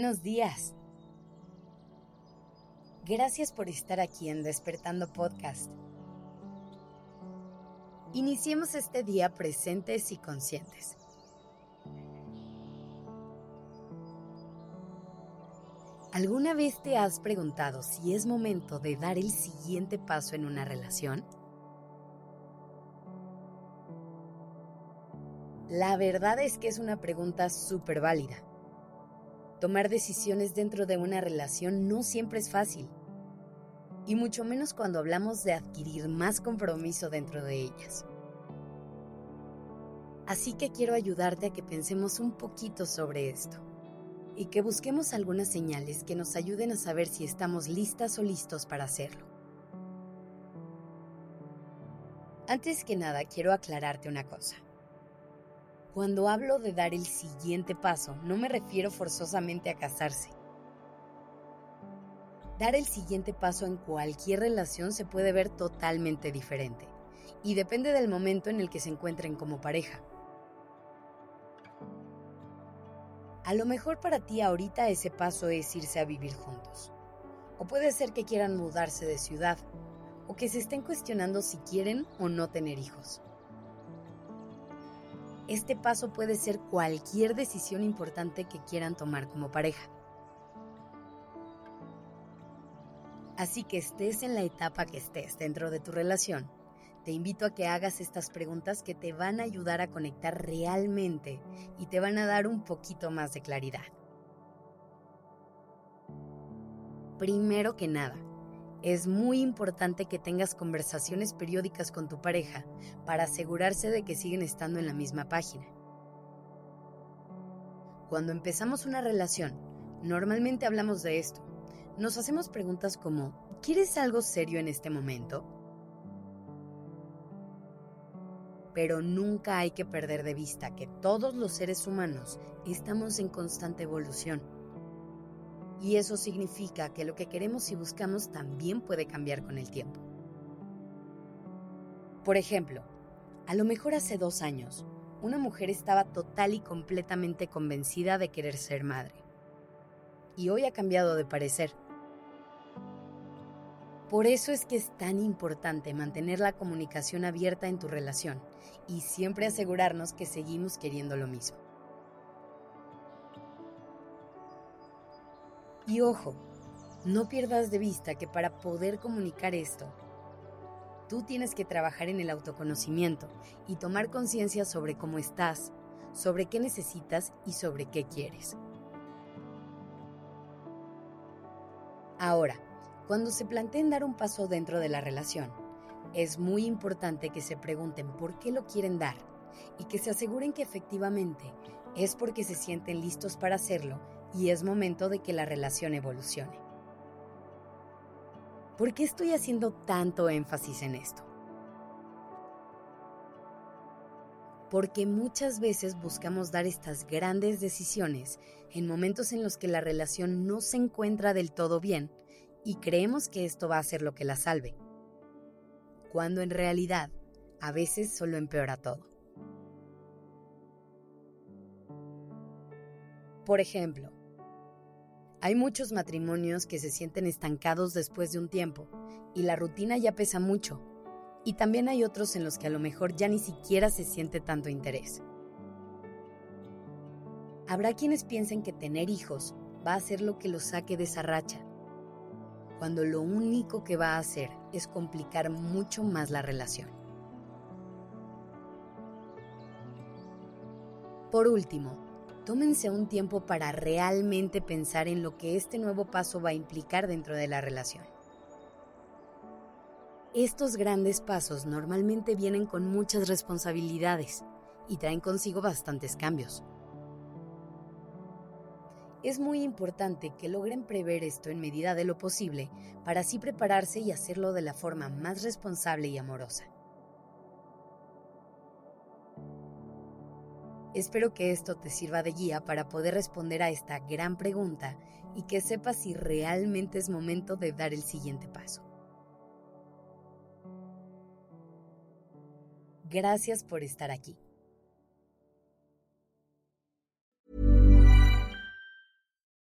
Buenos días. Gracias por estar aquí en Despertando Podcast. Iniciemos este día presentes y conscientes. ¿Alguna vez te has preguntado si es momento de dar el siguiente paso en una relación? La verdad es que es una pregunta súper válida. Tomar decisiones dentro de una relación no siempre es fácil, y mucho menos cuando hablamos de adquirir más compromiso dentro de ellas. Así que quiero ayudarte a que pensemos un poquito sobre esto y que busquemos algunas señales que nos ayuden a saber si estamos listas o listos para hacerlo. Antes que nada, quiero aclararte una cosa. Cuando hablo de dar el siguiente paso, no me refiero forzosamente a casarse. Dar el siguiente paso en cualquier relación se puede ver totalmente diferente y depende del momento en el que se encuentren como pareja. A lo mejor para ti ahorita ese paso es irse a vivir juntos. O puede ser que quieran mudarse de ciudad, o que se estén cuestionando si quieren o no tener hijos. Este paso puede ser cualquier decisión importante que quieran tomar como pareja. Así que estés en la etapa que estés dentro de tu relación, te invito a que hagas estas preguntas que te van a ayudar a conectar realmente y te van a dar un poquito más de claridad. Primero que nada, es muy importante que tengas conversaciones periódicas con tu pareja para asegurarse de que siguen estando en la misma página. Cuando empezamos una relación, normalmente hablamos de esto. Nos hacemos preguntas como, ¿quieres algo serio en este momento? Pero nunca hay que perder de vista que todos los seres humanos estamos en constante evolución y eso significa que lo que queremos y buscamos también puede cambiar con el tiempo. Por ejemplo, a lo mejor hace dos años, una mujer estaba total y completamente convencida de querer ser madre. Y hoy ha cambiado de parecer. Por eso es que es tan importante mantener la comunicación abierta en tu relación y siempre asegurarnos que seguimos queriendo lo mismo. Y ojo, no pierdas de vista que para poder comunicar esto, tú tienes que trabajar en el autoconocimiento y tomar conciencia sobre cómo estás, sobre qué necesitas y sobre qué quieres. Ahora, cuando se planteen dar un paso dentro de la relación, es muy importante que se pregunten por qué lo quieren dar y que se aseguren que efectivamente es porque se sienten listos para hacerlo y es momento de que la relación evolucione. ¿Por qué estoy haciendo tanto énfasis en esto? Porque muchas veces buscamos dar estas grandes decisiones en momentos en los que la relación no se encuentra del todo bien y creemos que esto va a ser lo que la salve, cuando en realidad a veces solo empeora todo. Por ejemplo, hay muchos matrimonios que se sienten estancados después de un tiempo y la rutina ya pesa mucho. Y también hay otros en los que a lo mejor ya ni siquiera se siente tanto interés. Habrá quienes piensen que tener hijos va a ser lo que los saque de esa racha, cuando lo único que va a hacer es complicar mucho más la relación. Por último, tómense un tiempo para realmente pensar en lo que este nuevo paso va a implicar dentro de la relación. Estos grandes pasos normalmente vienen con muchas responsabilidades y traen consigo bastantes cambios. Es muy importante que logren prever esto en medida de lo posible para así prepararse y hacerlo de la forma más responsable y amorosa. Espero que esto te sirva de guía para poder responder a esta gran pregunta y que sepas si realmente es momento de dar el siguiente paso. Gracias por estar aquí.